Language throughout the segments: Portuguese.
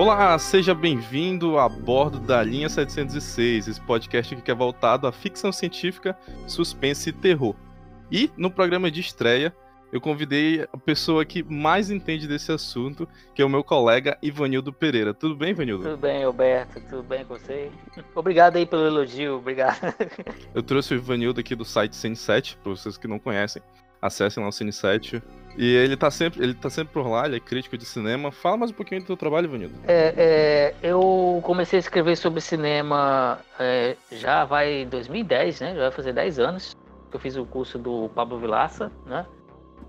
Olá, seja bem-vindo a bordo da linha 706, esse podcast que é voltado à ficção científica, suspense e terror. E no programa de estreia, eu convidei a pessoa que mais entende desse assunto, que é o meu colega Ivanildo Pereira. Tudo bem, Ivanildo? Tudo bem, Alberto. Tudo bem com você? Obrigado aí pelo elogio, obrigado. Eu trouxe o Ivanildo aqui do site Cine7, para vocês que não conhecem. Acessem lá o Cine7. E ele tá sempre, ele tá sempre por lá, ele é crítico de cinema. Fala mais um pouquinho do seu trabalho, Ivanildo. É, é, eu comecei a escrever sobre cinema é, já vai em 2010, né? Já vai fazer 10 anos. Eu fiz o curso do Pablo Vilaça, né?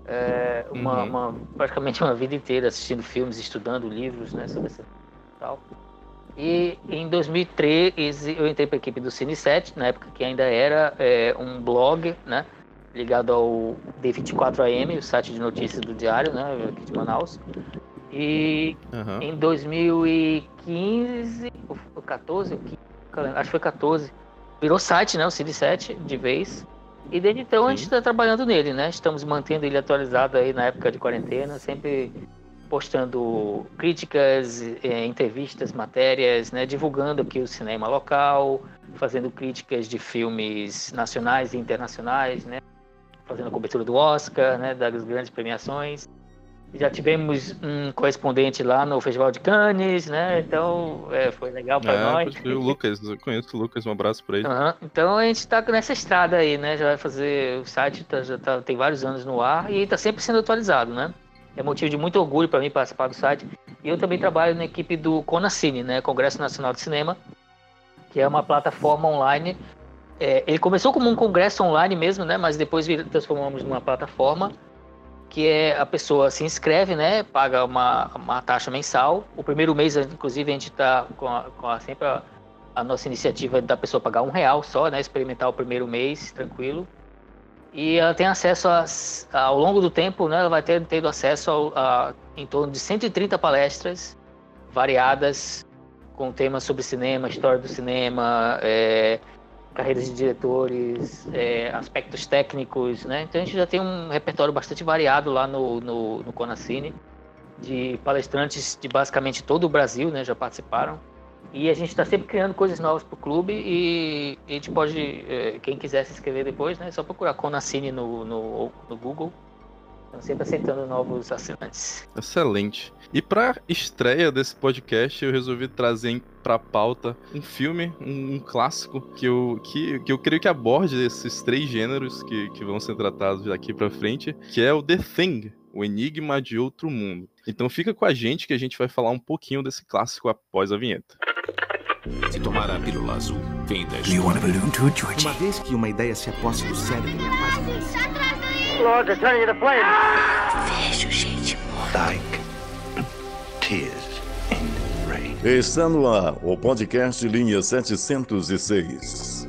É, uma, uhum. uma, praticamente uma vida inteira assistindo filmes, estudando livros né, sobre esse tal. E em 2013 eu entrei para a equipe do Cine 7, na época que ainda era é, um blog, né, ligado ao D24AM, o site de notícias do Diário, né, aqui de Manaus. E uhum. em 2015, ou 14, acho que foi 14, virou site, né, o Cine 7 de vez. E desde então Sim. a gente está trabalhando nele, né? Estamos mantendo ele atualizado aí na época de quarentena, sempre postando críticas, é, entrevistas, matérias, né? Divulgando aqui o cinema local, fazendo críticas de filmes nacionais e internacionais, né? Fazendo a cobertura do Oscar, né? Das grandes premiações. Já tivemos um correspondente lá no Festival de Cannes, né? Então é, foi legal para é, nós. O Lucas, eu conheço o Lucas, um abraço para ele. Uhum. Então a gente está nessa estrada aí, né? Já vai fazer. O site tá, já tá, tem vários anos no ar e está sempre sendo atualizado, né? É motivo de muito orgulho para mim participar do site. E eu também trabalho na equipe do Conacine, né? Congresso Nacional de Cinema, que é uma plataforma online. É, ele começou como um congresso online mesmo, né? Mas depois transformamos numa plataforma que é a pessoa se inscreve, né, paga uma, uma taxa mensal. O primeiro mês, inclusive, a gente está com, a, com a, sempre a, a, nossa iniciativa da pessoa pagar um real só, né, experimentar o primeiro mês tranquilo. E ela tem acesso a, ao longo do tempo, né, ela vai ter tendo acesso a, em torno de 130 palestras variadas com temas sobre cinema, história do cinema, é, carreiras de diretores, é, aspectos técnicos, né? Então a gente já tem um repertório bastante variado lá no, no, no Conacine, de palestrantes de basicamente todo o Brasil, né? Já participaram. E a gente está sempre criando coisas novas para o clube e a gente pode, é, quem quiser se inscrever depois, né? É só procurar Conacine no, no, no Google Estamos sempre aceitando novos assinantes. Excelente. E para estreia desse podcast, eu resolvi trazer para pauta um filme, um, um, clássico que eu, que, que eu creio que aborde esses três gêneros que, que vão ser tratados daqui para frente, que é o The Thing, o Enigma de Outro Mundo. Então fica com a gente que a gente vai falar um pouquinho desse clássico após a vinheta. Se tomar a pílula azul, vem da Uma vez que uma ideia se aposta do cérebro, Lord, they're turning the flame. Vejo gente morta. Like tears in rain. Está no ar o podcast Linha 706.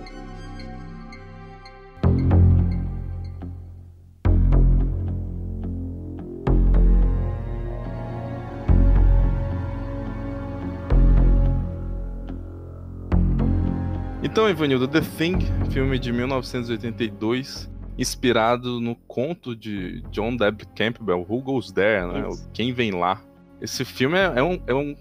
Então, Ivanildo, The Thing, filme de 1982, inspirado no conto de John Deb Campbell, Who Goes There, né? Quem Vem Lá. Esse filme é, é, um, é um,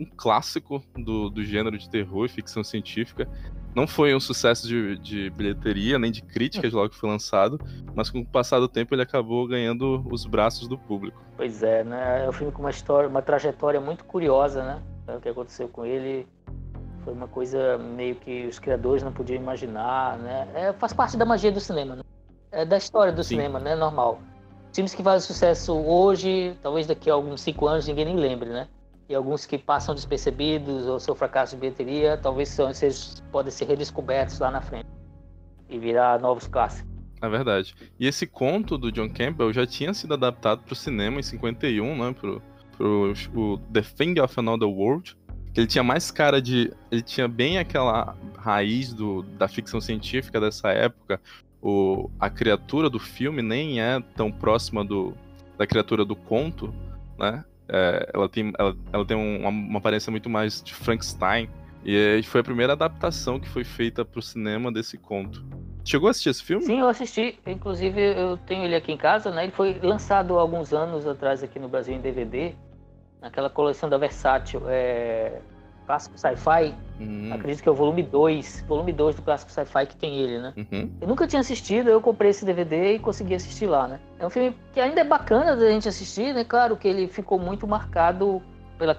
um, clássico do, do gênero de terror e ficção científica. Não foi um sucesso de, de bilheteria, nem de críticas logo que foi lançado, mas com o passar do tempo ele acabou ganhando os braços do público. Pois é, né? É um filme com uma história, uma trajetória muito curiosa, né? O que aconteceu com ele foi uma coisa meio que os criadores não podiam imaginar, né? É, faz parte da magia do cinema, né? É da história do Sim. cinema, né? Normal. Filmes que fazem sucesso hoje, talvez daqui a alguns cinco anos ninguém nem lembre, né? E alguns que passam despercebidos ou seu fracasso de bilheteria, talvez são, esses podem ser redescobertos lá na frente e virar novos clássicos. É verdade. E esse conto do John Campbell já tinha sido adaptado para o cinema em 51, né? Pro, pro o The Thing of Another World. Que ele tinha mais cara de. Ele tinha bem aquela raiz do, da ficção científica dessa época, o, a criatura do filme nem é tão próxima do, da criatura do conto, né? É, ela tem, ela, ela tem uma, uma, aparência muito mais de Frankenstein. E foi a primeira adaptação que foi feita para o cinema desse conto. Chegou a assistir esse filme? Sim, eu assisti. Inclusive, eu tenho ele aqui em casa, né? Ele foi lançado alguns anos atrás aqui no Brasil em DVD. naquela coleção da Versátil, é, clássico sci-fi, Hum, acredito que é o volume 2, volume 2 do clássico sci-fi que tem ele, né? uhum. Eu nunca tinha assistido, eu comprei esse DVD e consegui assistir lá, né? É um filme que ainda é bacana da gente assistir, né? Claro que ele ficou muito marcado pelo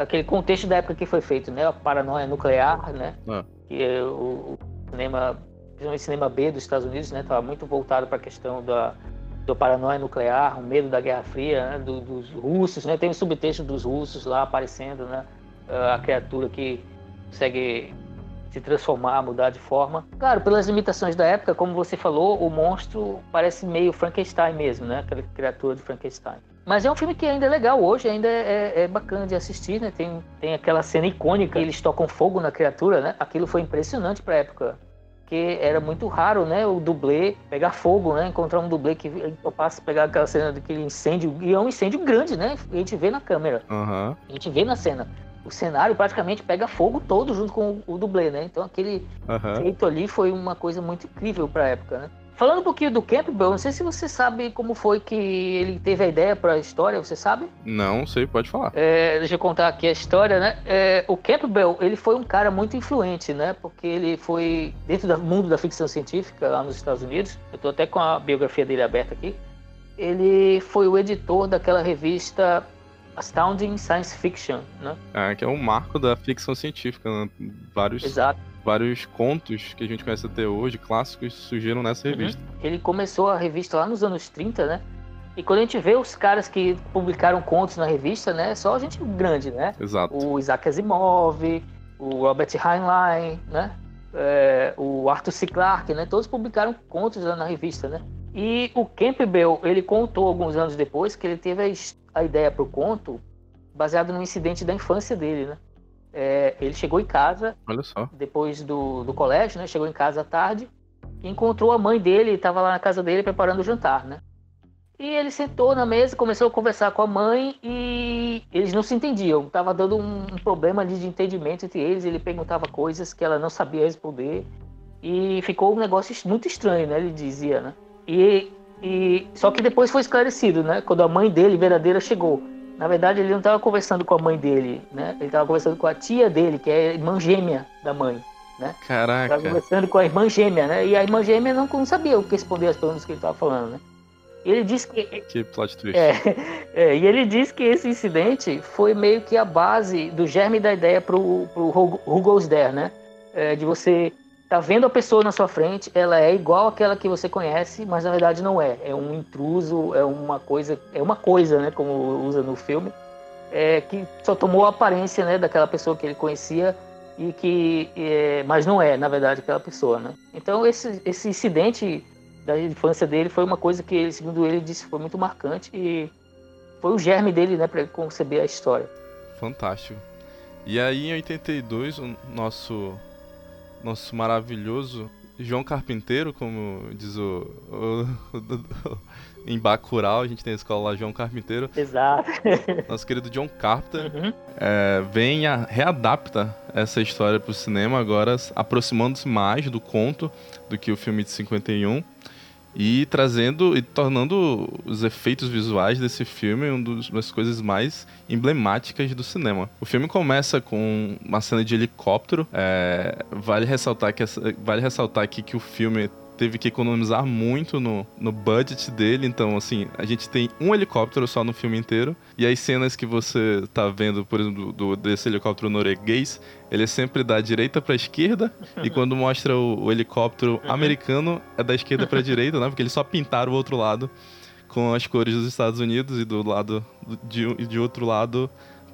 aquele contexto da época que foi feito, né? A paranoia nuclear, né? Ah. Que é o, o cinema, principalmente o cinema B dos Estados Unidos, né? Tava muito voltado para a questão da, da paranoia nuclear, o medo da Guerra Fria, né? Do- dos russos, né? Tem o subtexto dos russos lá aparecendo, né? A criatura que consegue se transformar, mudar de forma. Claro, pelas limitações da época, como você falou, o monstro parece meio Frankenstein mesmo, né? Aquela criatura de Frankenstein. Mas é um filme que ainda é legal hoje, ainda é, é bacana de assistir, né? Tem, tem aquela cena icônica, eles tocam fogo na criatura, né? Aquilo foi impressionante pra época. Porque era muito raro, né? O dublê pegar fogo, né? Encontrar um dublê que topasse pegar aquela cena daquele incêndio. E é um incêndio grande, né? A gente vê na câmera. Aham. A gente vê na cena. O cenário praticamente pega fogo todo junto com o dublê, né? Então aquele Aham. feito ali foi uma coisa muito incrível para a época, né? Falando um pouquinho do Campbell, não sei se você sabe como foi que ele teve a ideia para a história, você sabe? Não sei, pode falar. É, deixa eu contar aqui a história, né? É, o Campbell, ele foi um cara muito influente, né? Porque ele foi dentro do mundo da ficção científica lá nos Estados Unidos. Eu tô até com a biografia dele aberta aqui. Ele foi o editor daquela revista Astounding Science Fiction, né? É, que é um marco da ficção científica, né? Vários, Exato. vários contos que a gente conhece até hoje, clássicos, surgiram nessa revista. Ele começou a revista lá nos anos 30, né? E quando a gente vê os caras que publicaram contos na revista, né? Só gente grande, né? Exato. O Isaac Asimov, o Robert Heinlein, né? É, o Arthur C. Clarke, né? Todos publicaram contos lá na revista, né? E o Campbell, ele contou alguns anos depois que ele teve a, ideia para o conto baseado num incidente da infância dele, né? É, ele chegou em casa depois do, do colégio, né? Chegou em casa à tarde e encontrou a mãe dele, estava lá na casa dele preparando o jantar, né? E ele sentou na mesa, começou a conversar com a mãe e eles não se entendiam. Tava dando um, um problema de entendimento entre eles. Ele perguntava coisas que ela não sabia responder e ficou um negócio muito estranho, né? Ele dizia, né? E, e só que depois foi esclarecido, né? Quando a mãe dele verdadeira chegou. Na verdade, ele não estava conversando com a mãe dele, né? Ele estava conversando com a tia dele, que é a irmã gêmea da mãe. Tava Caraca. conversando com a irmã gêmea, né? E a irmã gêmea não, não sabia o que responder as perguntas que ele estava falando, né? Ele disse que Que plot twist. é, é, e ele diz que esse incidente foi meio que a base do germe da ideia pro, pro Who Who Goes There, né? É, de você tá vendo a pessoa na sua frente, ela é igual àquela que você conhece, mas na verdade não é. É um intruso, é uma coisa, é uma coisa, né? Como usa no filme, é, que só tomou a aparência, né? Daquela pessoa que ele conhecia e que, é, mas não é, na verdade, aquela pessoa, né? Então esse, esse incidente da infância dele foi uma coisa que, segundo ele, disse foi muito marcante e foi o germe dele, né, para conceber a história. Fantástico. E aí em 82, o nosso nosso maravilhoso João Carpinteiro, como diz o, o- o- em Bacurau, a gente tem a escola lá João Carpinteiro, Exato. nosso querido John Carpenter, Uhum. é, vem a readapta essa história para o cinema agora, aproximando-se mais do conto do que o filme de 51 e trazendo e tornando os efeitos visuais desse filme um uma das coisas mais emblemáticas do cinema. O filme começa com uma cena de helicóptero. é, vale ressaltar que vale ressaltar aqui que o filme teve que economizar muito no, no budget dele, então assim, a gente tem um helicóptero só no filme inteiro, e as cenas que você tá vendo, por exemplo, do, desse helicóptero norueguês, ele é sempre da direita pra esquerda, e quando mostra o, o helicóptero americano, é da esquerda pra direita, né? Porque eles só pintaram o outro lado com as cores dos Estados Unidos e do lado de, e de outro lado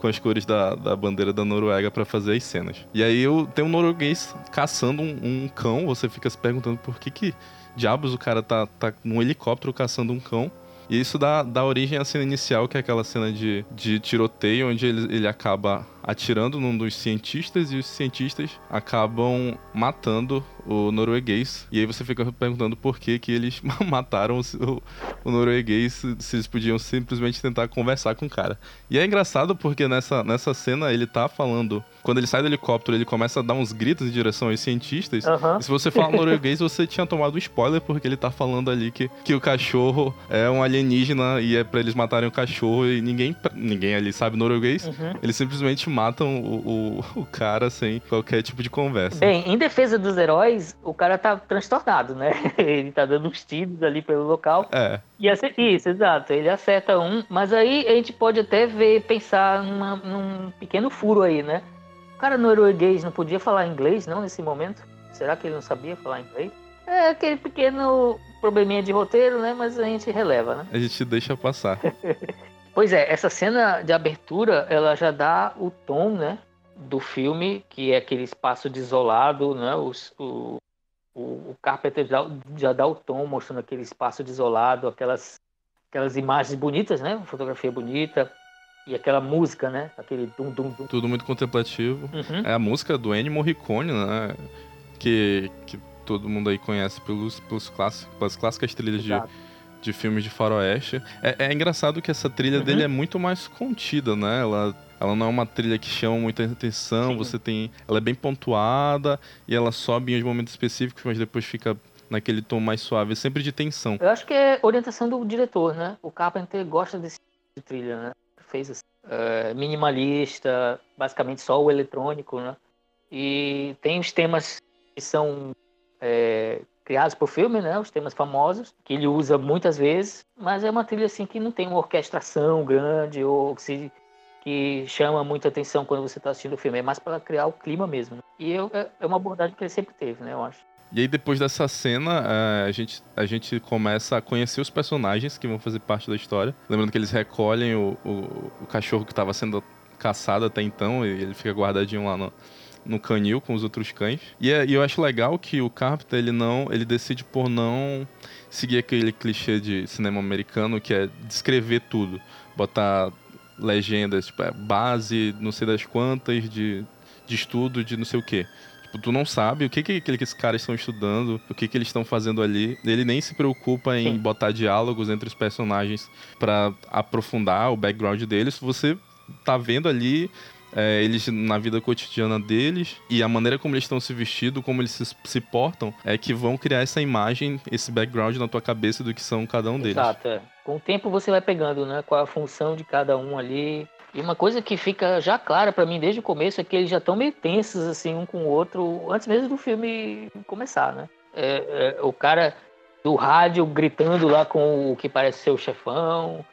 com as cores da, da bandeira da Noruega pra fazer as cenas. E aí eu tenho um norueguês caçando um, um cão, você fica se perguntando por que que diabos o cara tá, tá num helicóptero caçando um cão. E isso dá, dá origem à cena inicial, que é aquela cena de, de tiroteio, onde ele, ele acaba atirando num dos cientistas e os cientistas acabam matando o norueguês. E aí você fica perguntando por que que eles mataram o, o norueguês se eles podiam simplesmente tentar conversar com o cara. E é engraçado porque nessa, nessa cena ele tá falando. Quando ele sai do helicóptero, ele começa a dar uns gritos em direção aos cientistas. Uhum. E se você fala norueguês, você tinha tomado um spoiler, porque ele tá falando ali que, que o cachorro é um alienígena e é pra eles matarem o cachorro e ninguém, ninguém ali sabe norueguês. Uhum. Eles simplesmente matam o, o, o cara sem qualquer tipo de conversa. Bem, em defesa dos heróis, o cara tá transtornado, né? Ele tá dando uns tiros ali pelo local. É. E acerta, isso, exato. Ele acerta um, mas aí a gente pode até ver, pensar numa, num pequeno furo aí, né? O cara norueguês não podia falar inglês, não, nesse momento? Será que ele não sabia falar inglês? É aquele pequeno probleminha de roteiro, né? Mas a gente releva, né? A gente deixa passar. Pois é, essa cena de abertura, ela já dá o tom, né? Do filme, que é aquele espaço desolado, né? Os, o, o, o Carpenter já, já dá o tom, mostrando aquele espaço desolado, aquelas, aquelas imagens bonitas, né? Fotografia bonita. E aquela música, né? Aquele dum dum dum. Tudo muito contemplativo. Uhum. É a música do Ennio Morricone, né? Que, que todo mundo aí conhece pelos, pelos clássicos, pelas clássicas trilhas Exato. de filmes de faroeste. É, é engraçado que essa trilha Uhum. dele é muito mais contida, né? Ela, ela não é uma trilha que chama muita atenção, Sim. você tem... Ela é bem pontuada e ela sobe em uns momentos específicos, mas depois fica naquele tom mais suave, sempre de tensão. Eu acho que é orientação do diretor, né? O Carpenter gosta desse tipo de trilha, né? Fez assim, é, minimalista, basicamente só o eletrônico, né? E tem os temas que são é, criados pro filme, né? Os temas famosos, que ele usa muitas vezes, mas é uma trilha assim que não tem uma orquestração grande ou que, se, que chama muita atenção quando você está assistindo o filme. É mais para criar o clima mesmo. né? E eu, é, é uma abordagem que ele sempre teve, né? Eu acho. E aí, depois dessa cena, eh, a gente, a gente começa a conhecer os personagens que vão fazer parte da história. Lembrando que eles recolhem o, o, o cachorro que estava sendo caçado até então, e ele fica guardadinho lá no, no canil com os outros cães. E, é- e eu acho legal que o Carpenter, ele não, ele decide por não seguir aquele clichê de cinema americano que é descrever tudo, botar legendas, tipo, é, base, não sei das quantas de, de estudo de não sei o quê. Tipo, tu não sabe o que, que aqueles caras estão estudando, o que, que eles estão fazendo ali. Ele nem se preocupa em Sim. botar diálogos entre os personagens pra aprofundar o background deles. Você tá vendo ali é, eles na vida cotidiana deles e a maneira como eles estão se vestindo, como eles se, se portam, é que vão criar essa imagem, esse background na tua cabeça do que são cada um deles. Exato, é. Com o tempo você vai pegando, né? Qual a função de cada um ali. E uma coisa que fica já clara pra mim desde o começo é que eles já estão meio tensos, assim, um com o outro, antes mesmo do filme começar, né? É, é, o cara do rádio gritando lá com o que parece ser o chefão.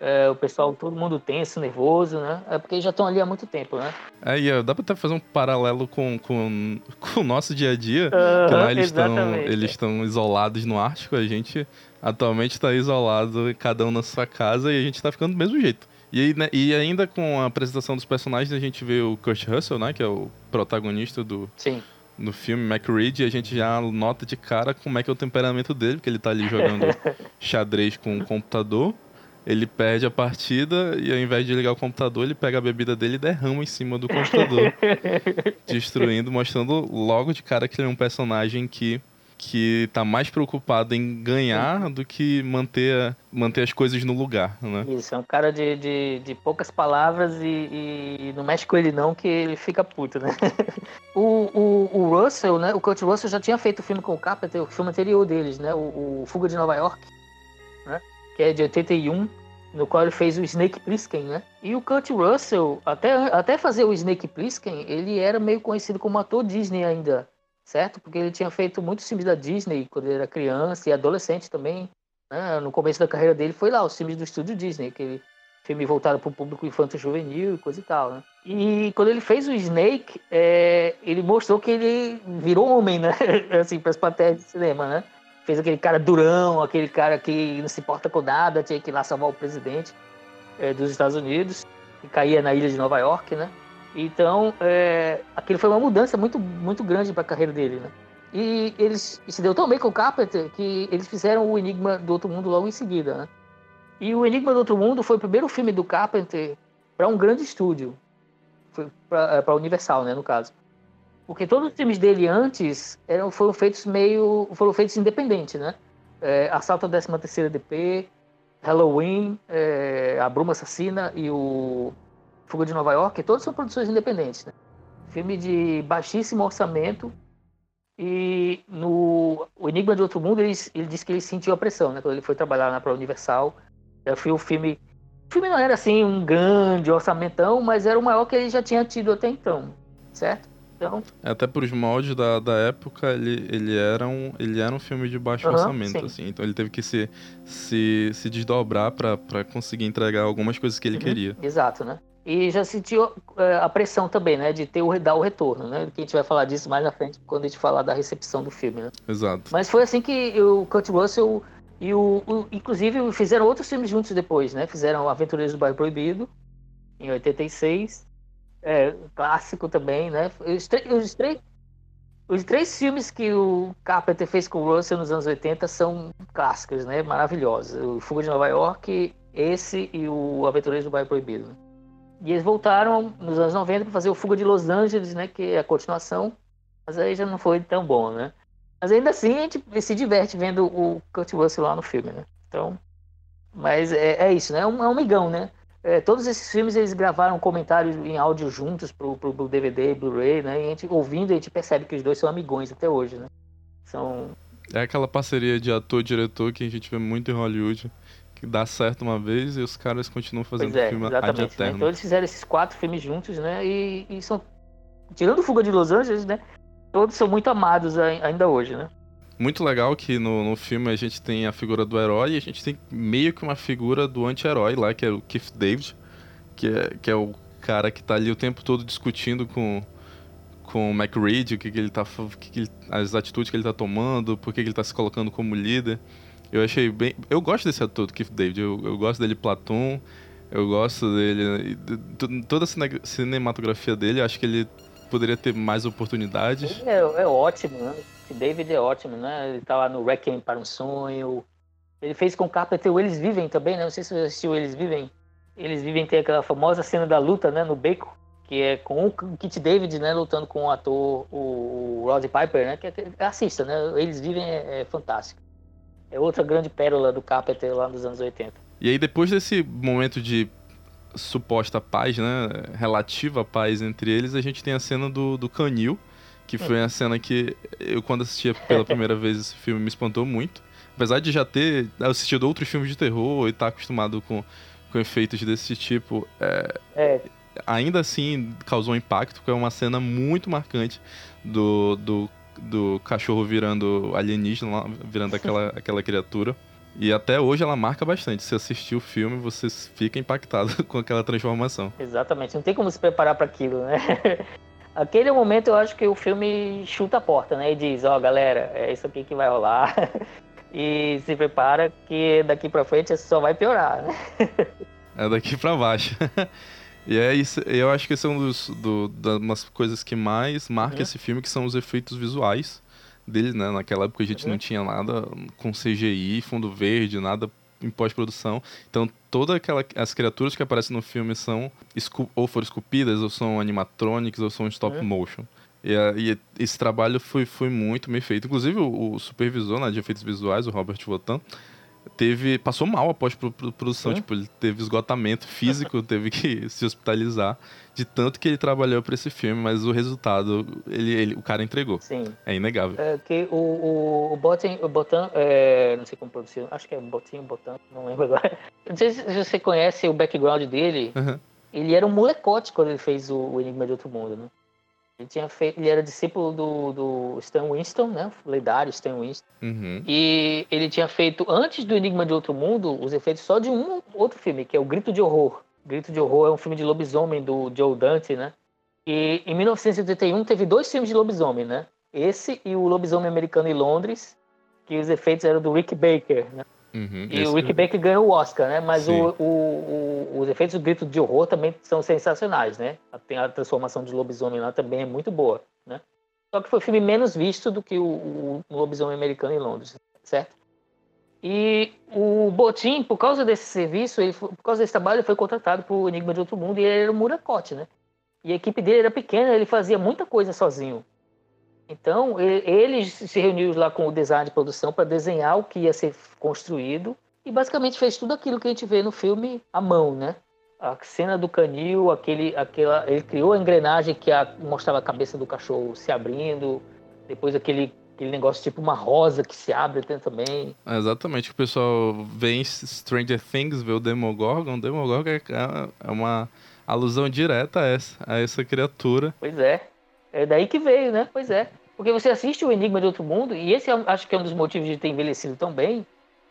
É, o pessoal, todo mundo tenso, nervoso, né? É porque já estão ali há muito tempo, né? É, e é, dá pra até fazer um paralelo com, com, com o nosso dia a dia. Que Aham, lá eles estão eles estão isolados no Ártico, a gente atualmente está isolado, cada um na sua casa, e a gente tá ficando do mesmo jeito. E, aí, né, e ainda com a apresentação dos personagens, a gente vê o Kurt Russell, né, que é o protagonista do, Sim. do filme Mac Reed, e a gente já nota de cara como é que é o temperamento dele, porque ele tá ali jogando xadrez com o computador. Ele perde a partida e ao invés de ligar o computador, ele pega a bebida dele e derrama em cima do computador destruindo, mostrando logo de cara que ele é um personagem que, que tá mais preocupado em ganhar do que manter, manter as coisas no lugar, né? Isso, é um cara de, de, de poucas palavras e, e não mexe com ele não, que ele fica puto, né? o, o, o Russell, né? O Kurt Russell já tinha feito o filme com o Carpenter, o filme anterior deles, né? O, o Fuga de Nova York? Que é de 81, no qual ele fez o Snake Plissken, né? E o Kurt Russell, até, até fazer o Snake Plissken, ele era meio conhecido como ator Disney ainda, certo? Porque ele tinha feito muitos filmes da Disney quando ele era criança e adolescente também, né, no começo da carreira dele foi lá, os filmes do estúdio Disney, aquele filme voltado para o público infanto-juvenil e coisa e tal, né? E quando ele fez o Snake, é, ele mostrou que ele virou homem, né? assim, para as plateias de cinema, né? Fez aquele cara durão, aquele cara que não se importa com nada, tinha que ir lá salvar o presidente é, dos Estados Unidos, que caía na ilha de Nova York, né? Então, é, aquilo foi uma mudança muito, muito grande para a carreira dele, né? E eles se deu tão bem com o Carpenter que eles fizeram o Enigma do Outro Mundo logo em seguida, né? E o Enigma do Outro Mundo foi o primeiro filme do Carpenter para um grande estúdio. para a Universal, né, no caso. Porque todos os filmes dele antes eram, foram feitos meio. foram feitos independentes, né? É, Assalto à 13 terceira DP, Halloween, é, A Bruma Assassina e o Fuga de Nova York, todos são produções independentes, né? Filme de baixíssimo orçamento. E no O Enigma de Outro Mundo, ele, ele disse que ele sentiu a pressão, né? Quando ele foi trabalhar na Pro Universal. Foi o filme. O filme não era assim um grande orçamentão, mas era o maior que ele já tinha tido até então, certo? Então... Até por os moldes da, da época, ele, ele, era um, ele era um filme de baixo uhum, orçamento, sim. assim. Então ele teve que se, se, se desdobrar para conseguir entregar algumas coisas que ele uhum, queria. Exato, né? E já sentiu é, a pressão também, né? De ter o, dar o retorno, né? Que a gente vai falar disso mais na frente, quando a gente falar da recepção do filme, né? Exato. Mas foi assim que o Kurt Russell e o, o inclusive fizeram outros filmes juntos depois, né? Fizeram Aventureiros do Bairro Proibido, em 86, é, clássico também, né? Os, os, três, os três filmes que o Carpenter fez com o Russell nos anos 80 são clássicos, né? Maravilhosos. O Fuga de Nova York, esse e o Aventureiros do Bairro Proibido. E eles voltaram nos anos 90 para fazer o Fuga de Los Angeles, né? Que é a continuação. Mas aí já não foi tão bom, né? Mas ainda assim a gente se diverte vendo o Kurt Russell lá no filme, né? Então, mas é, é isso, né? É um, é um migão, né? É, todos esses filmes eles gravaram comentários em áudio juntos pro, pro, pro DVD, Blu-ray, né? E a gente ouvindo, a gente percebe que os dois são amigões até hoje, né? São. É aquela parceria de ator-diretor que a gente vê muito em Hollywood, que dá certo uma vez e os caras continuam fazendo é, filme ad eterno. Né? Então eles fizeram esses quatro filmes juntos, né? E, e são. Tirando Fuga de Los Angeles, né? Todos são muito amados ainda hoje, né? Muito legal que no, no filme a gente tem a figura do herói e a gente tem meio que uma figura do anti-herói lá, que é o Keith David, que é, que é o cara que tá ali o tempo todo discutindo com, com o McReed, o que, que ele tá. Que que ele, as atitudes que ele tá tomando, por que, que ele tá se colocando como líder. Eu achei bem. Eu gosto desse ator do Keith David, eu, eu gosto dele Platon, eu gosto dele. Toda a cinematografia dele, acho que ele poderia ter mais oportunidades. Ele é, é ótimo, né? David é ótimo, né? Ele tá lá no Requiem para um Sonho. Ele fez com Carpenter o Eles Vivem também, né? Não sei se você assistiu Eles Vivem. Eles Vivem tem aquela famosa cena da luta, né? No beco, que é com o Kit David, né? Lutando com o ator, o Rod Piper, né? Que é, assista, né? Eles Vivem é, é fantástico. É outra grande pérola do Carpenter lá nos anos 80. E aí depois desse momento de suposta paz, né? Relativa paz entre eles, a gente tem a cena do, do canil que foi a cena que eu, quando assistia pela primeira vez esse filme, me espantou muito. Apesar de já ter assistido outros filmes de terror e estar tá acostumado com, com efeitos desse tipo, é, é. ainda assim causou impacto, porque é uma cena muito marcante do, do, do cachorro virando alienígena, virando aquela, aquela criatura. E até hoje ela marca bastante. Se assistir o filme, você fica impactado com aquela transformação. Exatamente. Não tem como se preparar para aquilo, né? Aquele momento eu acho que o filme chuta a porta, né? E diz, ó, oh, galera, é isso aqui que vai rolar. e se prepara que daqui pra frente só vai piorar, né? é daqui pra baixo. e é isso, eu acho que esse é um dos do, das coisas que mais marca uhum. esse filme, que são os efeitos visuais dele, né? Naquela época a gente uhum. não tinha nada com CGI, fundo verde, nada em pós-produção. Então, todas aquela, as criaturas que aparecem no filme são ou foram esculpidas, ou são animatronics, ou são stop é. motion. E, e, esse trabalho foi, foi muito bem feito. Inclusive, o, o supervisor né, de efeitos visuais, o Robert Votan, teve passou mal após produção, é? tipo, ele teve esgotamento físico, teve que se hospitalizar de tanto que ele trabalhou para esse filme, mas o resultado ele, ele o cara entregou. Sim. É inegável. É que o o, o Botan, o Botan é, não sei como pronunciar, acho que é Botinho, Botan, não lembro agora. Não sei se você conhece o background dele. Uhum. Ele era um molecote quando ele fez o, o Enigma de Outro Mundo, né? Ele, tinha feito, ele era discípulo do, do Stan Winston, né? O lendário Stan Winston. Uhum. E ele tinha feito, antes do Enigma de Outro Mundo, os efeitos só de um outro filme, que é o Grito de Horror. Grito de Horror é um filme de lobisomem do Joe Dante, né? E em 1981 teve dois filmes de lobisomem, né? Esse e o Lobisomem Americano em Londres, que os efeitos eram do Rick Baker, né? Uhum, e o Rick Baker ganhou o Oscar, né? Mas o, o, o, os efeitos do grito de horror também são sensacionais, né? Tem a transformação de lobisomem lá também é muito boa, né? Só que foi um filme menos visto do que o, o, o lobisomem americano em Londres, certo? E o Botim, por causa desse serviço, ele, por causa desse trabalho, ele foi contratado por Enigma de Outro Mundo e ele era o Muracote, né? E a equipe dele era pequena, ele fazia muita coisa sozinho. Então, ele se reuniu lá com o design de produção para desenhar o que ia ser construído e basicamente fez tudo aquilo que a gente vê no filme à mão, né? A cena do canil, aquele, aquela, ele criou a engrenagem que a, mostrava a cabeça do cachorro se abrindo, depois aquele, aquele negócio tipo uma rosa que se abre também. É exatamente, o pessoal vê em Stranger Things, vê o Demogorgon, o Demogorgon é, é uma alusão direta a essa, a essa criatura. Pois é, é daí que veio, né? Pois é. Porque você assiste o Enigma de Outro Mundo, e esse é, acho que é um dos motivos de ter envelhecido tão bem,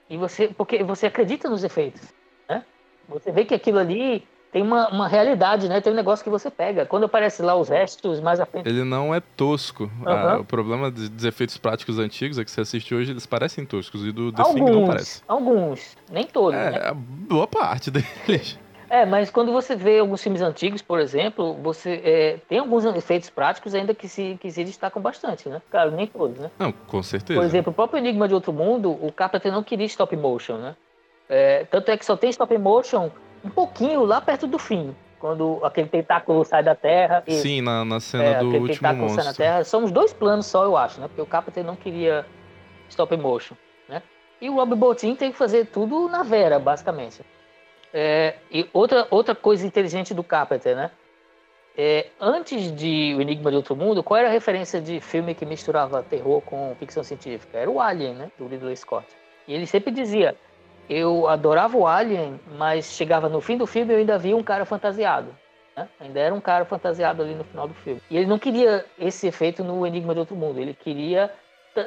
e você, porque você acredita nos efeitos, né? Você vê que aquilo ali tem uma, uma realidade, né? Tem um negócio que você pega. Quando aparece lá os restos mais à frente. Ele não é tosco. Uhum. Ah, o problema dos efeitos práticos antigos é que você assiste hoje, eles parecem toscos. E do The alguns, Thing não parece. Alguns, nem todos. É, né? boa parte deles. É, mas quando você vê alguns filmes antigos, por exemplo, você é, tem alguns efeitos práticos ainda que se, que se destacam bastante, né? Claro, nem todos, né? Não, com certeza. Por exemplo, o próprio Enigma de Outro Mundo, o Carpenter não queria stop motion, né? É, tanto é que só tem stop motion um pouquinho lá perto do fim. Quando aquele tentáculo sai da terra. E, Sim, na, na cena é, do aquele último tentáculo monstro. sai na terra. São os dois planos só, eu acho, né? Porque o Carpenter não queria stop motion, né? E o Rob Bottin tem que fazer tudo na vera, basicamente. É, e outra, outra coisa inteligente do Carpenter, né? É, antes de O Enigma de Outro Mundo, qual era a referência de filme que misturava terror com ficção científica? Era o Alien, né? Do Ridley Scott. E ele sempre dizia: eu adorava o Alien, mas chegava no fim do filme e eu ainda via um cara fantasiado. Né? Ainda era um cara fantasiado ali no final do filme. E ele não queria esse efeito no Enigma de Outro Mundo. Ele queria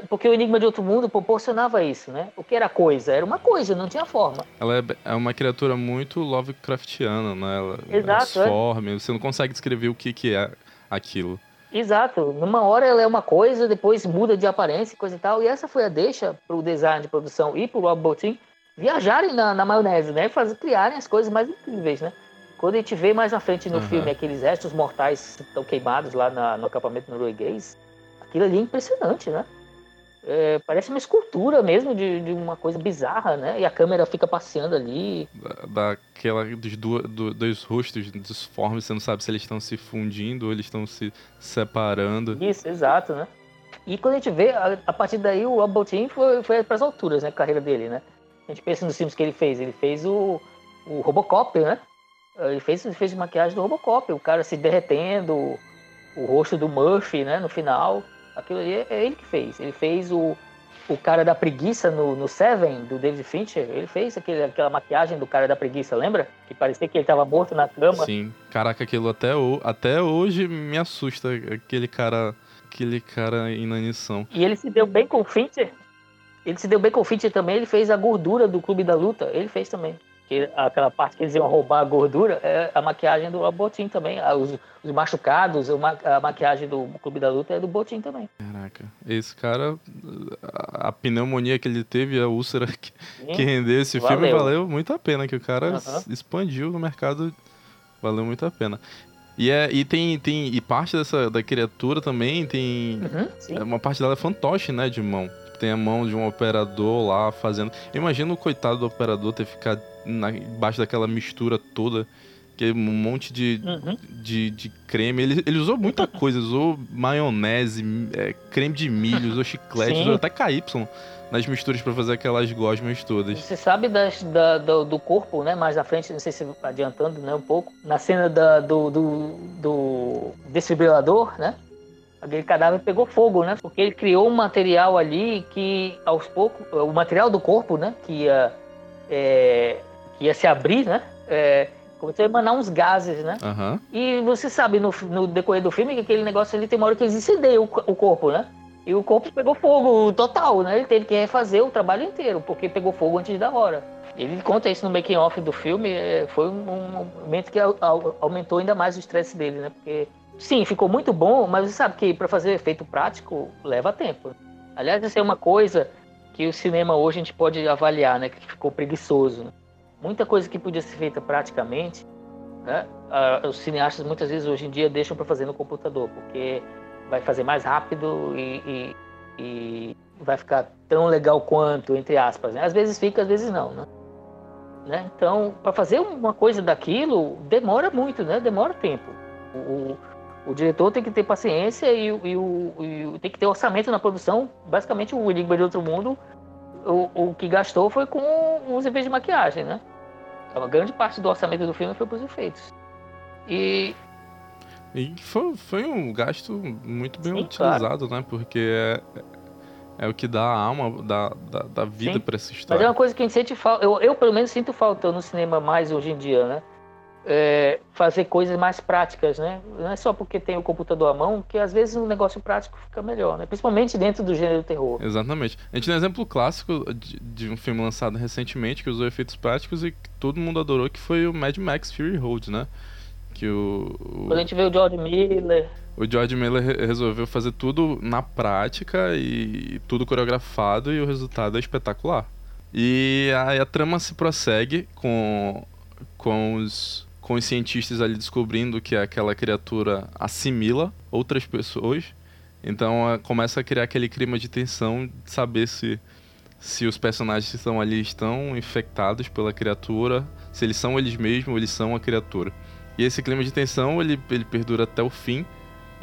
porque o Enigma de Outro Mundo proporcionava isso, né? O que era coisa? Era uma coisa, não tinha forma. Ela é, é uma criatura muito Lovecraftiana, né? Ela, Exato. Ela é forme, é. você não consegue descrever o que, que é aquilo. Exato. Numa hora ela é uma coisa, depois muda de aparência e coisa e tal. E essa foi a deixa para o design de produção e para o Rob Bottin viajarem na, na maionese, né? Fazer, criarem as coisas mais incríveis, né? Quando a gente vê mais na frente no uhum. filme aqueles restos mortais que estão queimados lá na, no acampamento norueguês, aquilo ali é impressionante, né? É, parece uma escultura mesmo de, de, uma coisa bizarra, né? E a câmera fica passeando ali. Da, daquela dos do, do, dois rostos disformes, você não sabe se eles estão se fundindo ou eles estão se separando. Isso, exato, né? E quando a gente vê, a, a partir daí o Rob Bottin foi, foi para as alturas, né? A carreira dele, né? A gente pensa nos filmes que ele fez. Ele fez o, o Robocop, né? Ele fez, ele fez maquiagem do Robocop, o cara se derretendo, o rosto do Murphy, né? No final. Aquilo ali é ele que fez. Ele fez o, o cara da preguiça no, no Seven, do David Fincher. Ele fez aquele, aquela maquiagem do cara da preguiça, lembra? Que parecia que ele tava morto na cama. Sim. Caraca, aquilo até, até hoje me assusta. Aquele cara. Aquele cara inanição. E ele se deu bem com o Fincher. Ele se deu bem com o Fincher também. Ele fez a gordura do Clube da Luta. Ele fez também que aquela parte que eles iam roubar a gordura, é a maquiagem do Botim também. Os, os machucados, a maquiagem do Clube da Luta é do Botim também. Caraca, esse cara, a pneumonia que ele teve, a úlcera que, que rendeu esse valeu. filme, valeu muito a pena, que o cara uhum. expandiu no mercado, valeu muito a pena. E, é, e tem, tem e parte dessa da criatura também tem uhum, uma parte dela é fantoche, né, de mão tem a mão de um operador lá fazendo. Imagina o coitado do operador ter ficado na, embaixo daquela mistura toda. Que é um monte de, uhum. de, de, creme. Ele, ele usou muita coisa, usou maionese, é, creme de milho, usou chiclete, Sim. usou até KY nas misturas para fazer aquelas gosmas todas. Você sabe das, da, do, do, corpo, né? Mais à frente, não sei se adiantando né, um pouco, na cena da, do, do, do desfibrilador, né? Aquele cadáver pegou fogo, né? Porque ele criou um material ali que, aos poucos, o material do corpo, né? Que ia, é, que ia se abrir, né? É, começou a emanar uns gases, né? Uhum. E você sabe no, no, decorrer do filme que aquele negócio ali tem uma hora que eles incendeiam o, o corpo, né? E o corpo pegou fogo total, né? Ele teve que refazer o trabalho inteiro, porque pegou fogo antes da hora. Ele conta isso no making off do filme, é, foi um momento que aumentou ainda mais o estresse dele, né? Porque Sim, ficou muito bom, mas você sabe que para fazer efeito prático leva tempo. Aliás, essa é uma coisa que o cinema hoje a gente pode avaliar, né? Que ficou preguiçoso. Muita coisa que podia ser feita praticamente, né? Os cineastas muitas vezes hoje em dia deixam para fazer no computador, porque vai fazer mais rápido e, e, e, vai ficar tão legal quanto, entre aspas. Né? Às vezes fica, às vezes não, né? né? Então, para fazer uma coisa daquilo, demora muito, né? Demora tempo. O, o diretor tem que ter paciência e, e, o, e, tem que ter orçamento na produção. Basicamente, o Enigma de Outro Mundo, o, o que gastou foi com os efeitos de maquiagem, né? Uma grande parte do orçamento do filme foi para os efeitos. E. E foi, foi um gasto muito bem Sim, utilizado, claro. né? Porque é, é o que dá a alma, dá, dá, dá vida para essa história. Mas é uma coisa que a gente sente falta. Eu, eu, pelo menos, sinto falta no cinema mais hoje em dia, né? É, fazer coisas mais práticas, né? Não é só porque tem o computador à mão que às vezes um negócio prático fica melhor, né? Principalmente dentro do gênero terror. Exatamente. A gente tem um exemplo clássico de, de, um filme lançado recentemente que usou efeitos práticos e que todo mundo adorou, que foi o Mad Max Fury Road, né? Que o, o... Quando a gente vê o George Miller. O George Miller resolveu fazer tudo na prática e tudo coreografado e o resultado é espetacular. E aí a trama se prossegue com, com os com os cientistas ali descobrindo que aquela criatura assimila outras pessoas. Então começa a criar aquele clima de tensão de saber se, se os personagens que estão ali estão infectados pela criatura, se eles são eles mesmos ou eles são a criatura. E esse clima de tensão ele, ele perdura até o fim.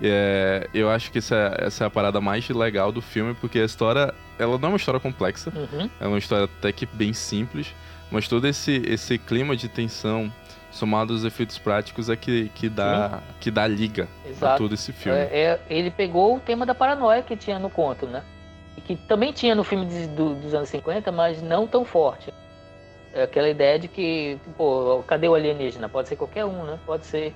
É, eu acho que essa é, essa é a parada mais legal do filme, porque a história ela não é uma história complexa, uhum. é uma história até que bem simples, mas todo esse, esse clima de tensão somado aos efeitos práticos é que, que, dá, que dá liga Exato. a todo esse filme. É, é, ele pegou o tema da paranoia que tinha no conto, né? E que também tinha no filme de, do, dos anos 50, mas não tão forte. É aquela ideia de que, pô, cadê o alienígena? Pode ser qualquer um, né? Pode ser.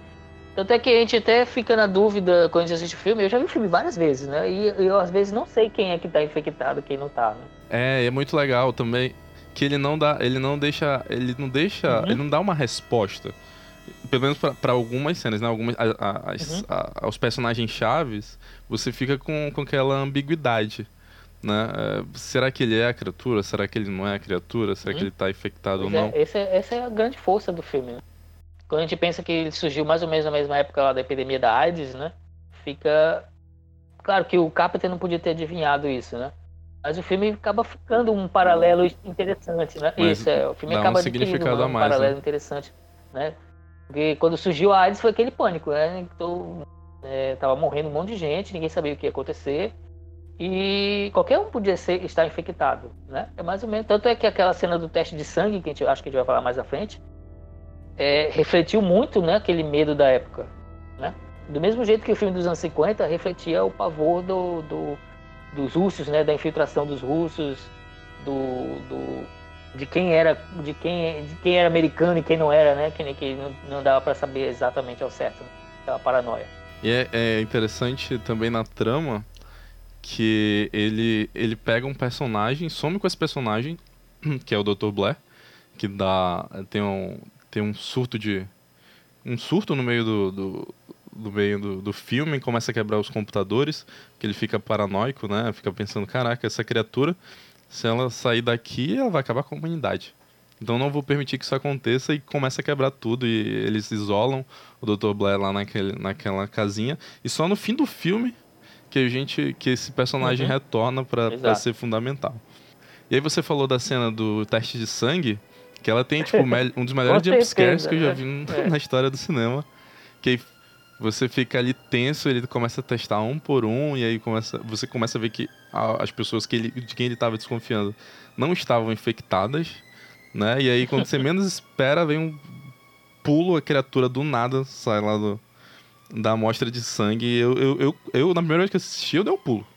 Tanto é que a gente até fica na dúvida quando a gente assiste o filme. Eu já vi o filme várias vezes, né? E eu às vezes não sei quem é que tá infectado, quem não tá, né? É, é muito legal também que ele não dá, ele não deixa, ele não deixa, uhum. ele não dá uma resposta. Pelo menos para algumas cenas, né? Algumas, a, a, uhum. a, aos personagens chaves, você fica com, com aquela ambiguidade. Né? É, será que ele é a criatura? Será que ele não é a criatura? Será uhum. que ele está infectado pois ou é, não? essa, é, essa é a grande força do filme. Né? Quando a gente pensa que ele surgiu mais ou menos na mesma época lá da epidemia da AIDS, né? Fica. Claro que o Carpenter não podia ter adivinhado isso, né? Mas o filme acaba ficando um paralelo interessante, né? Mas Isso, é. O filme acaba um significado um, mais, paralelo né? interessante, né? Porque quando surgiu a AIDS foi aquele pânico, né? Então, é, tava morrendo um monte de gente, ninguém sabia o que ia acontecer. E qualquer um podia ser, estar infectado, né? É mais ou menos. Tanto é que aquela cena do teste de sangue, que a gente, acho que a gente vai falar mais à frente, é, refletiu muito, né? Aquele medo da época, né? Do mesmo jeito que o filme dos anos 50 refletia o pavor do, do dos russos, né, da infiltração dos russos, do, do de quem era de quem de quem era americano e quem não era, né, que, que não, não dava para saber exatamente ao certo, né, aquela paranoia. E é, é, interessante também na trama que ele ele pega um personagem, some com esse personagem, que é o Dr. Blair, que dá tem um tem um surto de um surto no meio do, do do meio do, do filme, começa a quebrar os computadores, que ele fica paranoico, né? Fica pensando, caraca, essa criatura, se ela sair daqui, ela vai acabar com a humanidade. Então não vou permitir que isso aconteça e começa a quebrar tudo e eles isolam o Dr. Blair lá naquele, naquela casinha e só no fim do filme que a gente que esse personagem uhum. retorna para ser fundamental. E aí você falou da cena do teste de sangue, que ela tem tipo um dos melhores jumpscares que eu já vi é. na história do cinema, que você fica ali tenso, ele começa a testar um por um, e aí começa, você começa a ver que as pessoas que ele, de quem ele estava desconfiando não estavam infectadas, né? E aí quando você menos espera, vem um pulo, a criatura do nada sai lá do, da amostra de sangue. Eu, eu, eu, eu, na primeira vez que assisti, eu dei um pulo.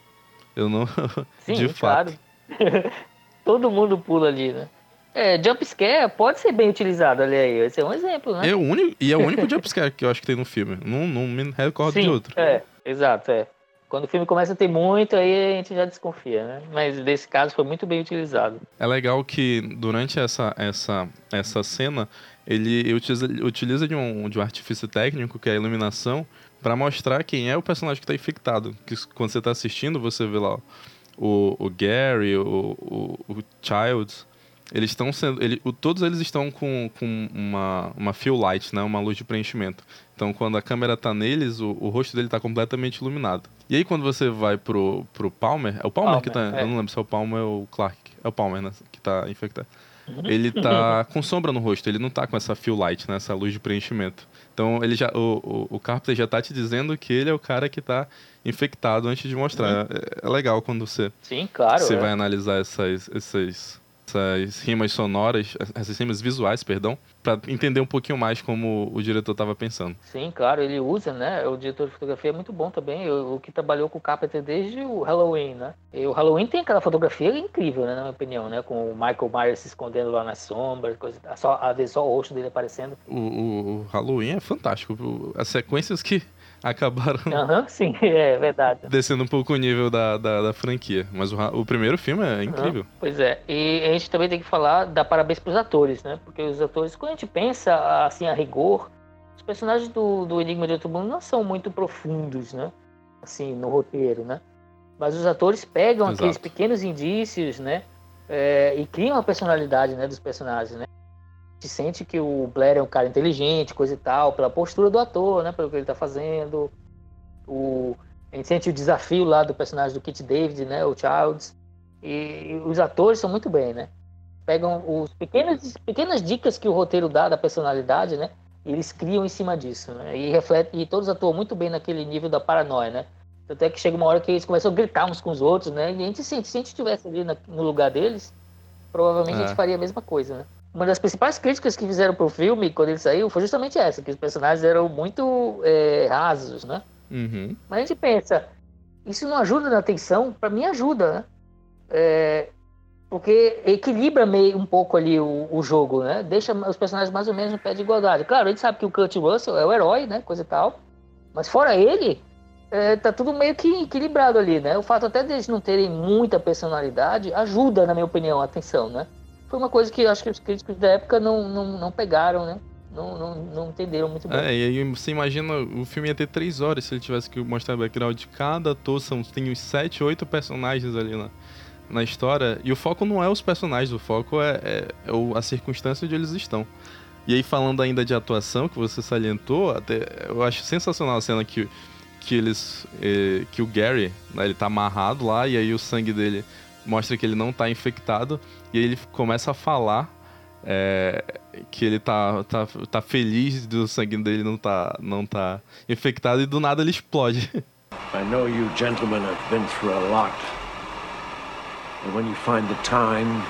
Eu não. Sim, de fato. Claro. Todo mundo pula ali, né? É, jumpscare pode ser bem utilizado, olha aí. Esse é um exemplo, né? É o único, e é o único jumpscare que eu acho que tem no filme. Não, não me recordo Sim, de outro. É, exato, é. Quando o filme começa a ter muito, aí a gente já desconfia, né? Mas nesse caso foi muito bem utilizado. É legal que durante essa, essa, essa cena, ele utiliza, utiliza de, um, de um artifício técnico, que é a iluminação, para mostrar quem é o personagem que está infectado. Que quando você está assistindo, você vê lá o, o Gary, o, o, o Childs, eles estão sendo. Ele, o, todos eles estão com, com uma, uma fill light, né? Uma luz de preenchimento. Então quando a câmera está neles, o, o rosto dele está completamente iluminado. E aí quando você vai pro, pro Palmer, é o Palmer, Palmer que tá. É. Eu não lembro se é o Palmer ou o Clark. É o Palmer, né? Que tá infectado. uhum. ele tá com sombra no rosto, ele não tá com essa fill light, né, essa luz de preenchimento. Então ele já, o, o, o Carpenter já tá te dizendo que ele é o cara que tá infectado antes de mostrar. Uhum. É, é, legal quando você, Sim, claro, você é. vai analisar essas, essas essas rimas sonoras, essas rimas visuais, perdão, para entender um pouquinho mais como o diretor estava pensando. Sim, claro, ele usa, né? O diretor de fotografia é muito bom também, o, que trabalhou com o Carpenter desde o Halloween, né? E o Halloween tem aquela fotografia incrível, né, na minha opinião, né? Com o Michael Myers se escondendo lá nas sombras, coisa, só, às vezes só o rosto dele aparecendo. O, o, o Halloween é fantástico, as sequências que acabaram. Aham, uhum, sim, é verdade. Descendo um pouco o nível da, da, da franquia. Mas o, o, primeiro filme é incrível. Uhum, pois é. E a gente também tem que falar, dar parabéns pros atores, né? Porque os atores, quando a gente pensa assim a rigor, os personagens do, do Enigma de Outro Mundo não são muito profundos, né? Assim, no roteiro, né? Mas os atores pegam Exato. aqueles pequenos indícios, né? É, e criam a personalidade né, dos personagens, né? Gente sente que o Blair é um cara inteligente, coisa e tal, pela postura do ator, né? Pelo que ele tá fazendo. O, a gente sente o desafio lá do personagem do Kit David, né? O Childs. E os atores são muito bem, né? Pegam os pequenas, pequenas dicas que o roteiro dá da personalidade, né? E eles criam em cima disso, né? E, reflete, e todos atuam muito bem naquele nível da paranoia, né? Até que chega uma hora que eles começam a gritar uns com os outros, né? E a gente sente, se a gente estivesse ali na, no lugar deles, provavelmente é. a gente faria a mesma coisa, né? Uma das principais críticas que fizeram pro filme quando ele saiu foi justamente essa, que os personagens eram muito é, rasos, né? Uhum. Mas a gente pensa, isso não ajuda na atenção? Para mim ajuda, né? É, porque equilibra meio um pouco ali o, o, jogo, né? Deixa os personagens mais ou menos no pé de igualdade. Claro, a gente sabe que o Kurt Russell é o herói, né? Coisa e tal. Mas fora ele, é, tá tudo meio que equilibrado ali, né? O fato até deles não terem muita personalidade ajuda, na minha opinião, a atenção, né? Foi uma coisa que acho que os críticos da época não, não, não pegaram, né? Não, não, não entenderam muito bem. É, e aí você imagina, o filme ia ter três horas se ele tivesse que mostrar o background de cada ator, são, tem uns sete, oito personagens ali na, na história, e o foco não é os personagens, o foco é, é, é a circunstância onde eles estão. E aí, falando ainda de atuação, que você salientou, até, eu acho sensacional a cena que, que eles. Eh, que o Gary, né, ele tá amarrado lá, e aí o sangue dele mostra que ele não tá infectado e ele começa a falar é, que ele tá, tá, tá feliz do sangue dele não tá, não tá infectado e do nada ele explode. I know you gentlemen have been through a lot. And when you find the time,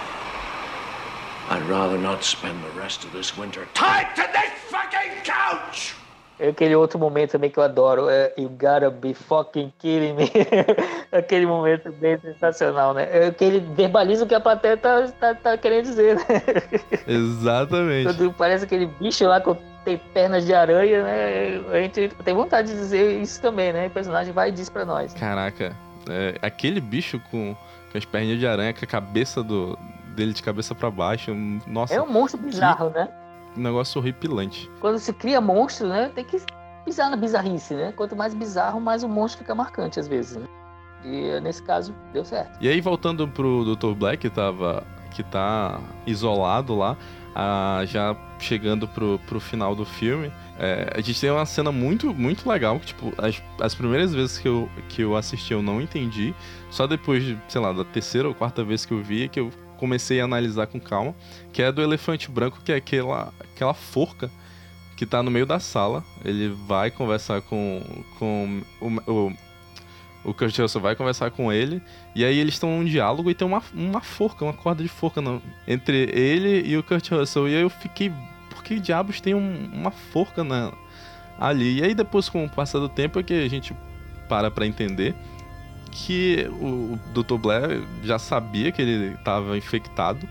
I'd rather not spend the rest of this winter tied to this fucking couch! É aquele outro momento também que eu adoro, é You Gotta Be Fucking Kidding Me. aquele momento bem sensacional, né? É que ele verbaliza o que a plateia tá, tá, tá querendo dizer, né? Exatamente. Quando parece aquele bicho lá com tem pernas de aranha, né? A gente tem vontade de dizer isso também, né? O personagem vai e diz pra nós. Caraca, é, aquele bicho com, com as pernas de aranha, com a cabeça do, dele de cabeça para baixo, nossa. É um monstro bizarro, que... né? Um negócio horripilante. Quando se cria monstro, né? Tem que pisar na bizarrice, né? Quanto mais bizarro, mais o monstro fica marcante às vezes, né? E nesse caso, deu certo. E aí, voltando pro Dr. Black, que tava. que tá isolado lá, ah, já chegando pro, pro final do filme, é, a gente tem uma cena muito, muito legal, que, tipo, as, as primeiras vezes que eu, que eu assisti eu não entendi, só depois de, sei lá, da terceira ou quarta vez que eu vi, que eu comecei a analisar com calma, que é do elefante branco, que é aquela, aquela forca que tá no meio da sala. Ele vai conversar com, com o, o, o Kurt Russell vai conversar com ele, e aí eles estão num diálogo e tem uma, uma forca, uma corda de forca no, entre ele e o Kurt Russell. E aí eu fiquei, por que diabos tem um, uma forca na, ali? E aí depois, com o passar do tempo, é que a gente para pra entender que o Dr. Blair já sabia que ele estava infectado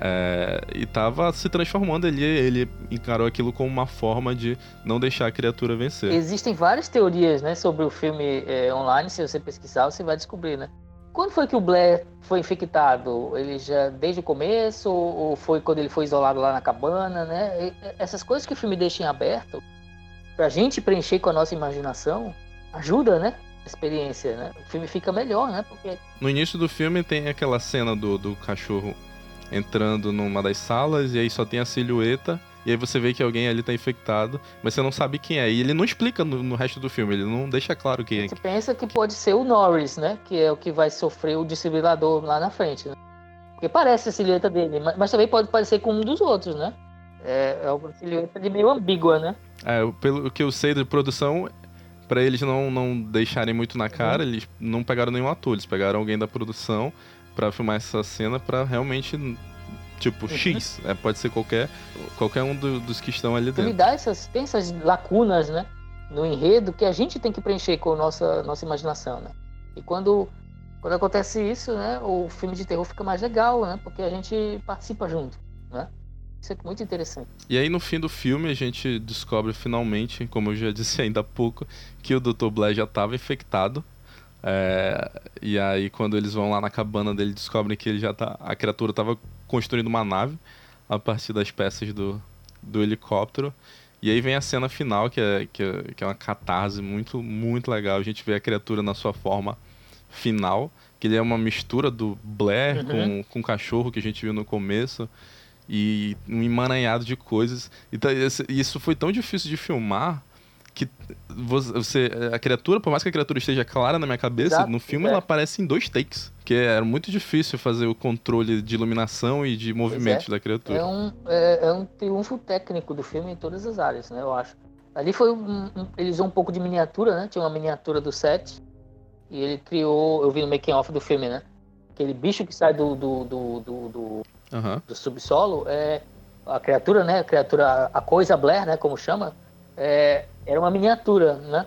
é, e estava se transformando. Ele, ele encarou aquilo como uma forma de não deixar a criatura vencer. Existem várias teorias né, sobre o filme é, online. Se você pesquisar, você vai descobrir, né? Quando foi que o Blair foi infectado? Ele já desde o começo ou foi quando ele foi isolado lá na cabana, né? E essas coisas que o filme deixa em aberto, pra gente preencher com a nossa imaginação, ajuda, né? Experiência, né? O filme fica melhor, né? Porque... No início do filme tem aquela cena do, do cachorro entrando numa das salas e aí só tem a silhueta e aí você vê que alguém ali tá infectado, mas você não sabe quem é. E ele não explica no, no resto do filme, ele não deixa claro quem é. Você pensa que pode ser o Norris, né? Que é o que vai sofrer o desfibrilador lá na frente, né? Porque parece a silhueta dele, mas, mas também pode parecer com um dos outros, né? É, é uma silhueta de meio ambígua, né? É, pelo que eu sei de produção, para eles não, não deixarem muito na cara, uhum. eles não pegaram nenhum ator, eles pegaram alguém da produção para filmar essa cena para realmente tipo uhum. X, é, pode ser qualquer qualquer um do, dos que estão ali dentro. Ele dá essas tem essas lacunas, né, no enredo que a gente tem que preencher com a nossa nossa imaginação, né? E quando quando acontece isso, né, o filme de terror fica mais legal, né? Porque a gente participa junto, né? Isso é muito interessante. E aí no fim do filme a gente descobre finalmente, como eu já disse ainda há pouco, que o Dr. Blair já estava infectado. É, e aí quando eles vão lá na cabana dele descobrem que ele já tá, a criatura estava construindo uma nave a partir das peças do, do helicóptero. E aí vem a cena final, que é, que é, que é uma catarse muito, muito legal. A gente vê a criatura na sua forma final, que ele é uma mistura do Blair uhum. com, com o cachorro que a gente viu no começo e um emaranhado de coisas. Então, isso foi tão difícil de filmar que você a criatura, por mais que a criatura esteja clara na minha cabeça, Exato, no filme é. ela aparece em dois takes, que era muito difícil fazer o controle de iluminação e de movimentos é. da criatura. É um, é, é, um triunfo técnico do filme em todas as áreas, né? Eu acho. Ali foi um, um, ele usou um pouco de miniatura, né? Tinha uma miniatura do set e ele criou, eu vi no making off do filme, né? Aquele bicho que sai do, do, do, do, do, uhum. do subsolo, é a criatura, né? A criatura, a coisa Blair, né? Como chama, é, era uma miniatura, né?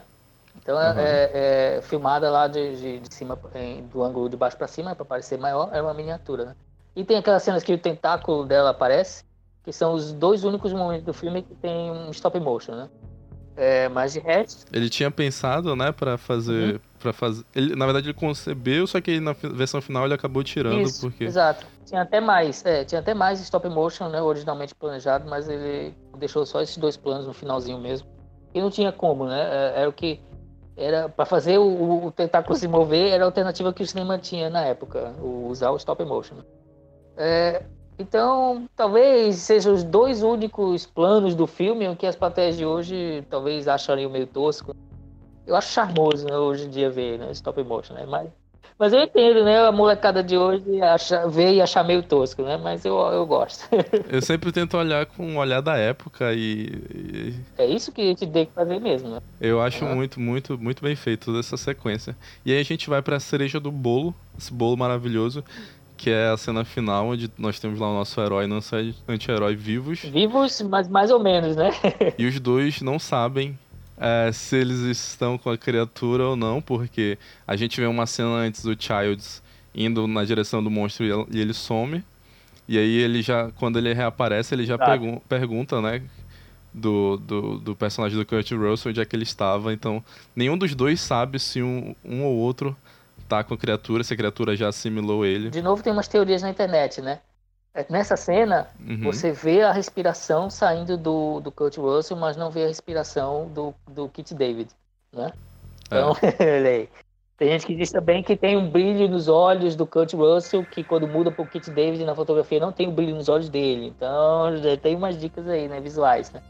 Então uhum. é, é, filmada lá de, de, de cima, em, do ângulo de baixo para cima, para parecer maior, era uma miniatura, né? E tem aquelas cenas que o tentáculo dela aparece, que são os dois únicos momentos do filme que tem um stop motion, né? É, mas de resto. Ele tinha pensado, né, para fazer. Uhum. Para fazer. Ele, na verdade, ele concebeu, só que na versão final ele acabou tirando, Isso, porque. Exato. Tinha até mais, é, tinha até mais stop motion, né, originalmente planejado, mas ele deixou só esses dois planos no finalzinho mesmo. E não tinha como, né? É, era o que. Era para fazer o, o, tentáculo se mover, era a alternativa que o cinema tinha na época, o, usar o stop motion. É, então, talvez sejam os dois únicos planos do filme que as plateias de hoje talvez achariam meio tosco. Eu acho charmoso né, hoje em dia ver né, stop motion, né? Mas, mas eu entendo, né? A molecada de hoje acha, vê e achar meio tosco, né? Mas eu, eu gosto. eu sempre tento olhar com um olhar da época e, e... É isso que a gente tem que fazer mesmo, né? Eu acho uhum. muito, muito, muito bem feito toda essa sequência. E aí a gente vai pra cereja do bolo, esse bolo maravilhoso que é a cena final onde nós temos lá o nosso herói e nosso anti-herói vivos. Vivos, mas mais ou menos, né? e os dois não sabem é, se eles estão com a criatura ou não, porque a gente vê uma cena antes do Childs indo na direção do monstro e ele some. E aí ele já, quando ele reaparece, ele já tá. pergu pergunta, né? Do, do, do, personagem do Kurt Russell onde é que ele estava. Então, nenhum dos dois sabe se um, um ou outro tá com a criatura, se a criatura já assimilou ele. De novo, tem umas teorias na internet, né? É, nessa cena, uhum. você vê a respiração saindo do, do Kurt Russell, mas não vê a respiração do, do Kit David, né? Então, é. tem gente que diz também que tem um brilho nos olhos do Kurt Russell, que quando muda pro Kit David na fotografia não tem o um brilho nos olhos dele. Então, tem umas dicas aí, né, visuais, né?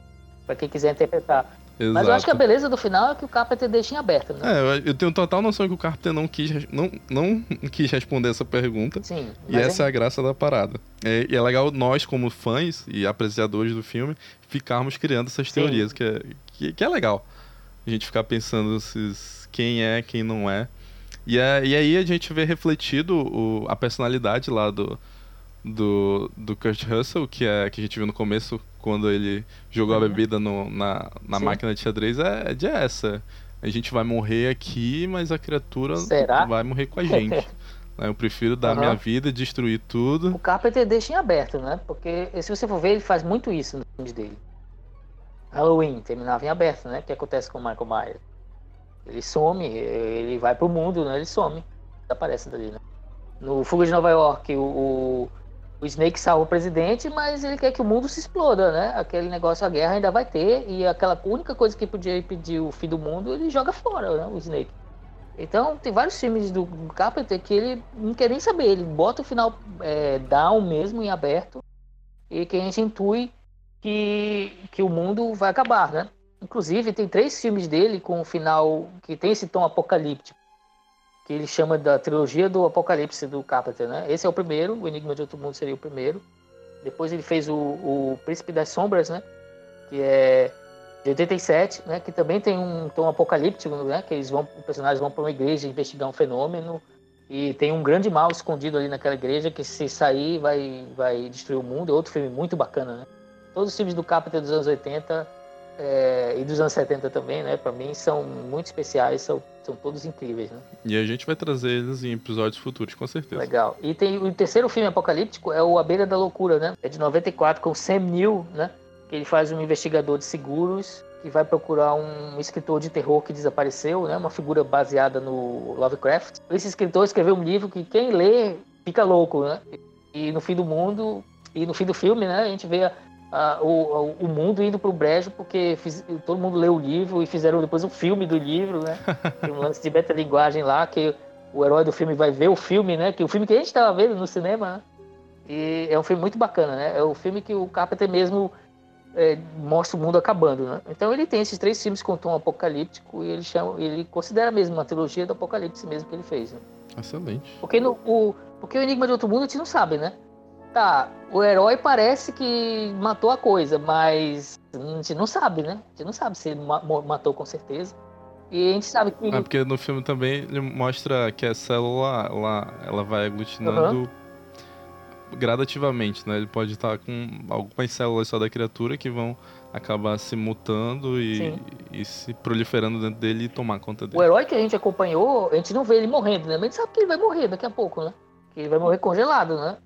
Pra quem quiser interpretar. Exato. Mas eu acho que a beleza do final é que o Carpenter deixa em aberto, né? É, eu tenho total noção que o Carpenter não quis, não, não quis responder essa pergunta. Sim. E essa é... é... a graça da parada. É, e é legal nós, como fãs e apreciadores do filme, ficarmos criando essas teorias, que é, que, que, é legal. A gente ficar pensando se, quem é, quem não é. E, é, e aí a gente vê refletido o, a personalidade lá do, do, do Kurt Russell, que é que a gente viu no começo, quando ele jogou a uhum. bebida no, na, na máquina de xadrez, é, é de essa. A gente vai morrer aqui, mas a criatura Será? vai morrer com a gente. Né, eu prefiro dar uhum. minha vida, destruir tudo. O Carpenter deixa em aberto, né? Porque se você for ver, ele faz muito isso nos filmes dele. Halloween terminava em aberto, né? O que acontece com o Michael Myers? Ele some, ele vai pro mundo, né? Ele some. Desaparece dali, né? No Fuga de Nova York, o, o Snake salva o presidente, mas ele quer que o mundo se exploda, né? Aquele negócio, a guerra ainda vai ter, e aquela única coisa que podia impedir o fim do mundo, ele joga fora, né? O Snake. Então, tem vários filmes do Carpenter que ele não quer nem saber, ele bota o final é, down mesmo, em aberto, e que a gente intui que, que o mundo vai acabar, né? Inclusive, tem três filmes dele com o final que tem esse tom apocalíptico que ele chama da trilogia do Apocalipse do Carpenter, né? Esse é o primeiro, o Enigma de Outro Mundo seria o primeiro. Depois ele fez o, o Príncipe das Sombras, né? Que é de 87, né? Que também tem um tom apocalíptico, né? Que eles vão, os personagens vão para uma igreja investigar um fenômeno e tem um grande mal escondido ali naquela igreja que se sair vai vai destruir o mundo. É outro filme muito bacana, né? Todos os filmes do Carpenter dos anos 80 é, e dos anos 70 também, né? Para mim são muito especiais, são, são todos incríveis, né? E a gente vai trazer eles em episódios futuros, com certeza. Legal. E tem o terceiro filme apocalíptico é o A Beira da Loucura, né? É de 94 com Sam Neill, né? Que ele faz um investigador de seguros que vai procurar um escritor de terror que desapareceu, né? Uma figura baseada no Lovecraft. Esse escritor escreveu um livro que quem lê fica louco, né? E no fim do mundo e no fim do filme, né? A gente vê a, uh, o, o mundo indo para o brejo, porque fiz, todo mundo leu o livro e fizeram depois um filme do livro, né? Tem um lance de metalinguagem lá, que o herói do filme vai ver o filme, né? Que o filme que a gente estava vendo no cinema, né? E é um filme muito bacana, né? É o filme que o Carpenter mesmo é, mostra o mundo acabando, né? Então ele tem esses três filmes com tom apocalíptico e ele chama, ele considera mesmo uma trilogia do apocalipse mesmo que ele fez. Né? Excelente. Porque no, o, porque o Enigma de Outro Mundo a gente não sabe, né? Tá, o herói parece que matou a coisa, mas a gente não sabe, né? A gente não sabe se ele matou com certeza. E a gente sabe que. É porque no filme também ele mostra que a célula ela, ela vai aglutinando uhum. gradativamente, né? Ele pode estar com algumas células só da criatura que vão acabar se mutando e, e, se proliferando dentro dele e tomar conta dele. O herói que a gente acompanhou, a gente não vê ele morrendo, né? Mas a gente sabe que ele vai morrer daqui a pouco, né? Que ele vai morrer congelado, né?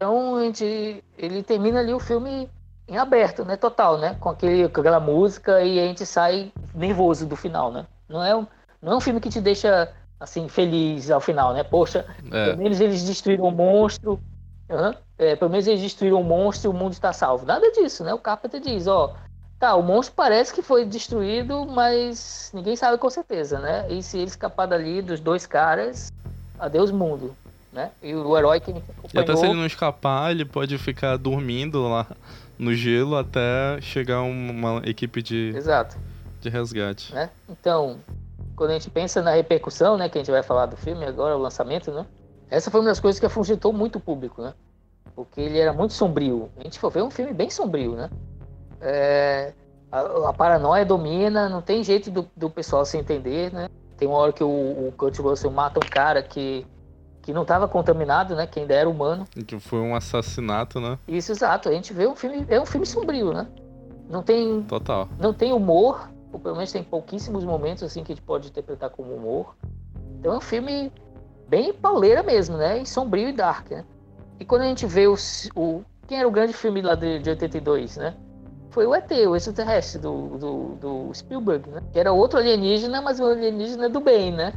Então a gente, ele termina ali o filme em aberto, né, total, né, com, aquele, com aquela música e a gente sai nervoso do final, né. Não é, não é um filme que te deixa assim feliz ao final, né. Poxa, é. pelo menos eles destruíram o monstro, uhum, é, pelo menos eles destruíram o monstro e o mundo está salvo. Nada disso, né. O Carpenter diz, ó, tá, o monstro parece que foi destruído, mas ninguém sabe com certeza, né. E se ele escapar dali dos dois caras, adeus mundo né? E o herói que acompanhou... E até se ele não escapar, ele pode ficar dormindo lá no gelo até chegar uma equipe de, Exato. de resgate. Né? Então, quando a gente pensa na repercussão, né, que a gente vai falar do filme agora, o lançamento, né? Essa foi uma das coisas que afugentou muito o público, né? Porque ele era muito sombrio. A gente foi ver um filme bem sombrio, né? É, a, a, paranoia domina, não tem jeito do, do pessoal se entender, né? Tem uma hora que o, o Kurt Russell mata um cara que que não estava contaminado, né? Que ainda era humano. Que foi um assassinato, né? Isso, exato. A gente vê um filme, é um filme sombrio, né? Não tem, total, não tem humor, ou pelo menos tem pouquíssimos momentos assim que a gente pode interpretar como humor. Então é um filme bem pauleira mesmo, né? E sombrio e dark, né? E quando a gente vê o, o quem era o grande filme lá de, de 82, né? Foi o ET, o extraterrestre do, do, do Spielberg, né? Que era outro alienígena, mas o alienígena do bem, né?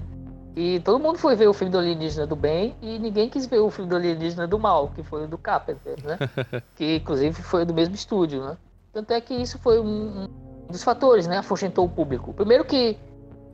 E todo mundo foi ver o filme do alienígena do bem e ninguém quis ver o filme do alienígena do mal, que foi o do Carpenter, né? que inclusive foi do mesmo estúdio, né? Tanto é que isso foi um, um dos fatores, né? Afugentou o público. Primeiro que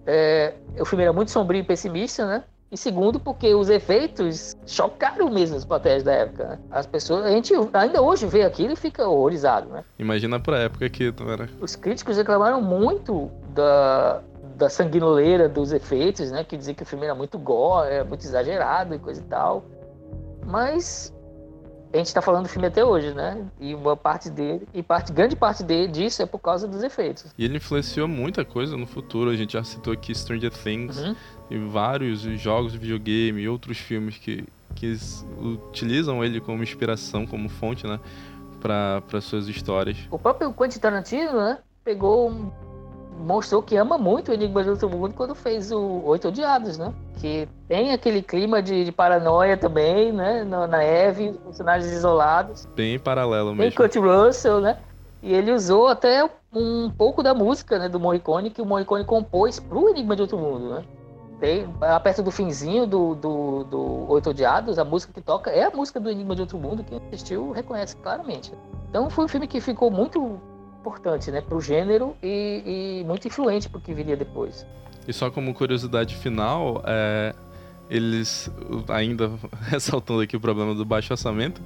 é, o filme era muito sombrio e pessimista, né? E segundo, porque os efeitos chocaram mesmo as plateias da época. Né? As pessoas, a gente ainda hoje vê aquilo e fica horrorizado, né? Imagina pra época que era. Os críticos reclamaram muito da, da sanguinoleira dos efeitos, né? Que dizia que o filme era muito gore, era muito exagerado e coisa e tal. Mas a gente está falando do filme até hoje, né? E uma parte dele, e parte, grande parte dele disso é por causa dos efeitos. E ele influenciou muita coisa no futuro. A gente já citou aqui Stranger Things uhum. e vários jogos de videogame e outros filmes que, que utilizam ele como inspiração, como fonte, né? Para suas histórias. O próprio Quentin Tarantino, né? Pegou um mostrou que ama muito o Enigma do Outro Mundo quando fez o Oito Odiados, né? Que tem aquele clima de, de paranoia também, né? Na, na Eve, personagens isolados. Bem paralelo mesmo. Tem Kurt Russell, né? E ele usou até um pouco da música né, do Morricone, que o Morricone compôs pro Enigma de Outro Mundo, né? Tem, perto do finzinho do, do, do Oito Odiados, a música que toca é a música do Enigma de Outro Mundo, quem assistiu reconhece claramente. Então foi um filme que ficou muito importante né, para o gênero e, e, muito influente para o que viria depois. E só como curiosidade final, é, eles, ainda ressaltando aqui o problema do baixo orçamento,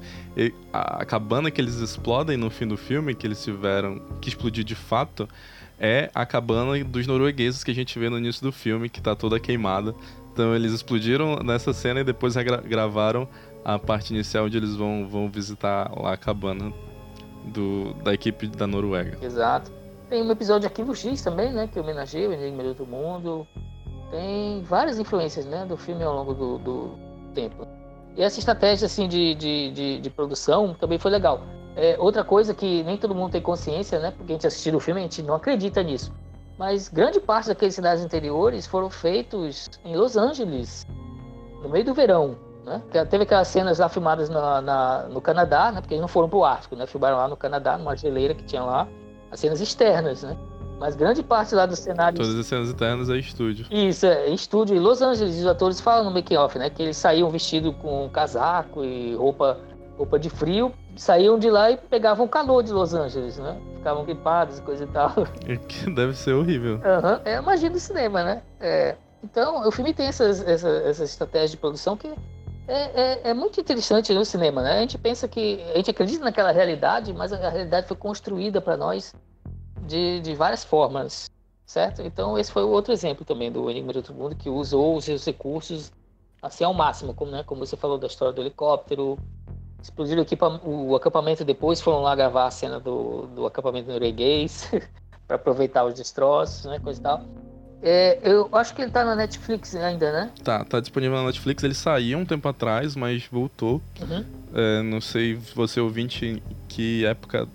a cabana que eles explodem no fim do filme, que eles tiveram que explodir de fato, é a cabana dos noruegueses que a gente vê no início do filme, que está toda queimada Então eles explodiram nessa cena e depois gravaram a parte inicial onde eles vão, vão visitar lá a cabana do, da equipe da Noruega. Exato. Tem um episódio de Arquivo X também, né? Que homenageia o Enigma do Outro Mundo. Tem várias influências, né? Do filme ao longo do, do tempo. E essa estratégia, assim, de, de, de, de produção também foi legal. É, outra coisa que nem todo mundo tem consciência, né? Porque a gente assistiu o filme a gente não acredita nisso. Mas grande parte daqueles cidades interiores foram feitos em Los Angeles, no meio do verão. Né? Teve aquelas cenas lá filmadas na, na, no Canadá, né? porque eles não foram para o Ártico, né? filmaram lá no Canadá, numa geleira que tinha lá, as cenas externas. Né? Mas grande parte lá do cenário. Todas as cenas internas é estúdio. Isso, é estúdio. Em Los Angeles, os atores falam no make-off, né? Que eles saíam vestidos com casaco e roupa, roupa de frio, saíam de lá e pegavam calor de Los Angeles, né? Ficavam gripados e coisa e tal. Que deve ser horrível. Uhum. É a magia do cinema, né? É. Então, o filme tem essas, essa, essa estratégia de produção que é, é, é, muito interessante no cinema, né? A gente pensa que a gente acredita naquela realidade, mas a realidade foi construída para nós de, de várias formas, certo? Então esse foi outro exemplo também do Enigma de Outro Mundo que usou os seus recursos assim ao máximo, como, né, como você falou da história do helicóptero, explodiram o, o acampamento depois foram lá gravar a cena do, do acampamento norueguês para aproveitar os destroços, né, coisa e tal. É, eu acho que ele tá na Netflix ainda, né? Tá, tá disponível na Netflix. Ele saiu um tempo atrás, mas voltou. Uhum. É, não sei você ouvinte em que época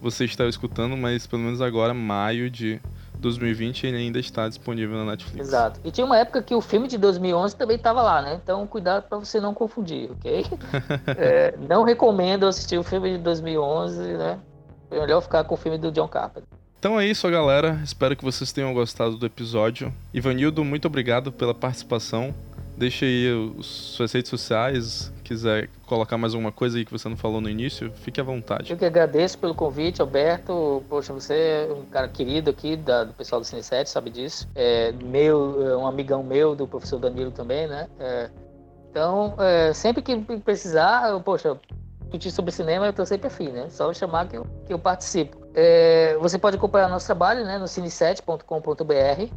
você está escutando, mas pelo menos agora, maio de 2020, ele ainda está disponível na Netflix. Exato. E tinha uma época que o filme de 2011 também estava lá, né? Então cuidado para você não confundir, ok? é, não recomendo assistir o filme de 2011, né? É melhor ficar com o filme do John Carpenter. Então é isso, galera. Espero que vocês tenham gostado do episódio. Ivanildo, muito obrigado pela participação. Deixa aí os, suas redes sociais, quiser colocar mais alguma coisa aí que você não falou no início, fique à vontade. Eu que agradeço pelo convite, Alberto. Poxa, você é um cara querido aqui da, do pessoal do Cine 7, sabe disso. É, meu, é um amigão meu, do professor Danilo também, né? É, então, é, sempre que precisar, eu, poxa, discutir sobre cinema, eu estou sempre afim, né? Só chamar que eu, que eu participo. É, você pode acompanhar nosso trabalho né, no cine7.com.br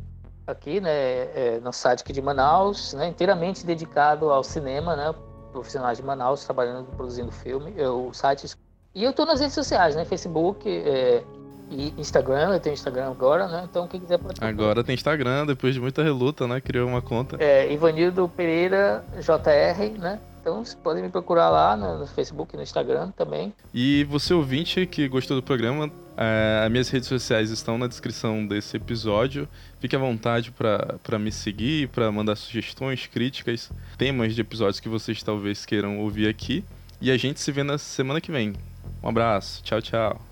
aqui, né, é, no site aqui de Manaus, né, inteiramente dedicado ao cinema, né, profissionais de Manaus trabalhando, produzindo filme, é, o site. E eu estou nas redes sociais, né, Facebook é, e Instagram, eu tenho Instagram agora, né, então quem quiser pode... Agora tem Instagram, depois de muita reluta, né, criou uma conta. É, Ivanildo Pereira JR, né, então vocês podem me procurar lá no, Facebook, no Instagram também. E você ouvinte que gostou do programa, é, as minhas redes sociais estão na descrição desse episódio. Fique à vontade para me seguir, para mandar sugestões, críticas, temas de episódios que vocês talvez queiram ouvir aqui. E a gente se vê na semana que vem. Um abraço, tchau, tchau.